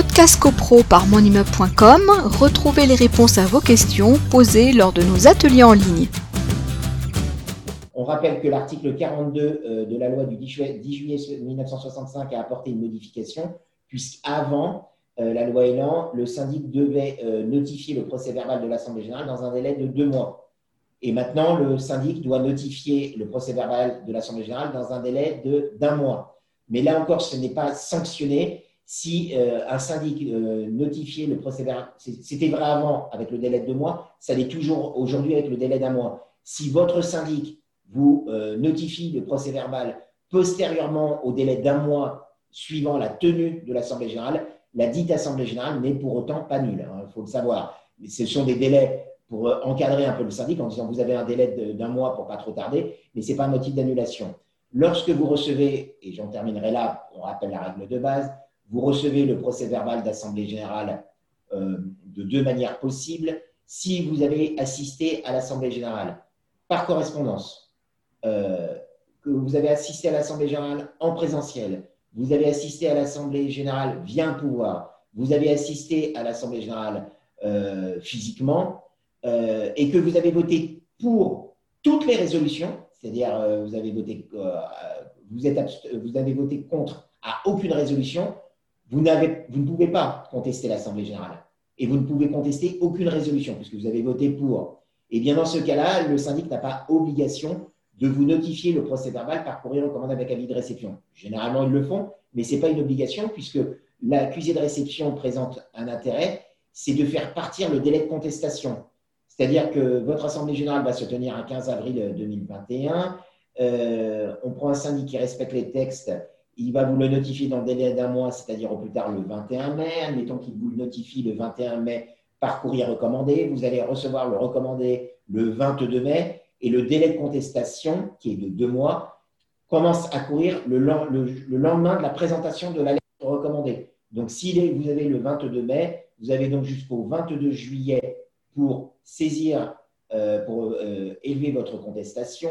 Podcast CoPro par monimmeuble.com, retrouvez les réponses à vos questions posées lors de nos ateliers en ligne. On rappelle que l'article 42 euh, de la loi du 10 juillet 1965 a apporté une modification, puisqu'avant euh, la loi Elan, le syndic devait euh, notifier le procès verbal de l'Assemblée générale dans un délai de deux mois. Et maintenant, le syndic doit notifier le procès verbal de l'Assemblée générale dans un délai d'un mois. Mais là encore, ce n'est pas sanctionné si euh, un syndic euh, notifiait le procès verbal, c'était vrai avant avec le délai de deux mois, ça l'est toujours aujourd'hui avec le délai d'un mois. Si votre syndic vous euh, notifie le procès verbal postérieurement au délai d'un mois suivant la tenue de l'Assemblée générale, la dite Assemblée générale n'est pour autant pas nulle, il hein, faut le savoir. Ce sont des délais pour encadrer un peu le syndic en disant vous avez un délai d'un mois pour pas trop tarder, mais ce n'est pas un motif d'annulation. Lorsque vous recevez, et j'en terminerai là, on rappelle la règle de base, vous recevez le procès verbal d'Assemblée générale euh, de deux manières possibles. Si vous avez assisté à l'Assemblée générale par correspondance, euh, que vous avez assisté à l'Assemblée générale en présentiel, vous avez assisté à l'Assemblée générale via un pouvoir, vous avez assisté à l'Assemblée générale euh, physiquement, et que vous avez voté pour toutes les résolutions, c'est-à-dire vous avez vous, vous avez voté contre à aucune résolution, vous, ne pouvez pas contester l'Assemblée générale et vous ne pouvez contester aucune résolution puisque vous avez voté pour. Et bien dans ce cas-là, le syndic n'a pas obligation de vous notifier le procès verbal par courrier recommandé avec avis de réception. Généralement, ils le font, mais ce n'est pas une obligation puisque l'accusé de réception présente un intérêt, c'est de faire partir le délai de contestation. C'est-à-dire que votre Assemblée générale va se tenir un 15 avril 2021. Euh, on prend un syndic qui respecte les textes il va vous le notifier dans le délai d'un mois, c'est-à-dire au plus tard le 21 mai. Admettons qu'il vous le notifie le 21 mai par courrier recommandé. Vous allez recevoir le recommandé le 22 mai et le délai de contestation, qui est de deux mois, commence à courir le, lendemain de la présentation de la lettre recommandée. Donc, si vous avez le 22 mai, vous avez donc jusqu'au 22 juillet pour saisir, euh, pour euh, élever votre contestation.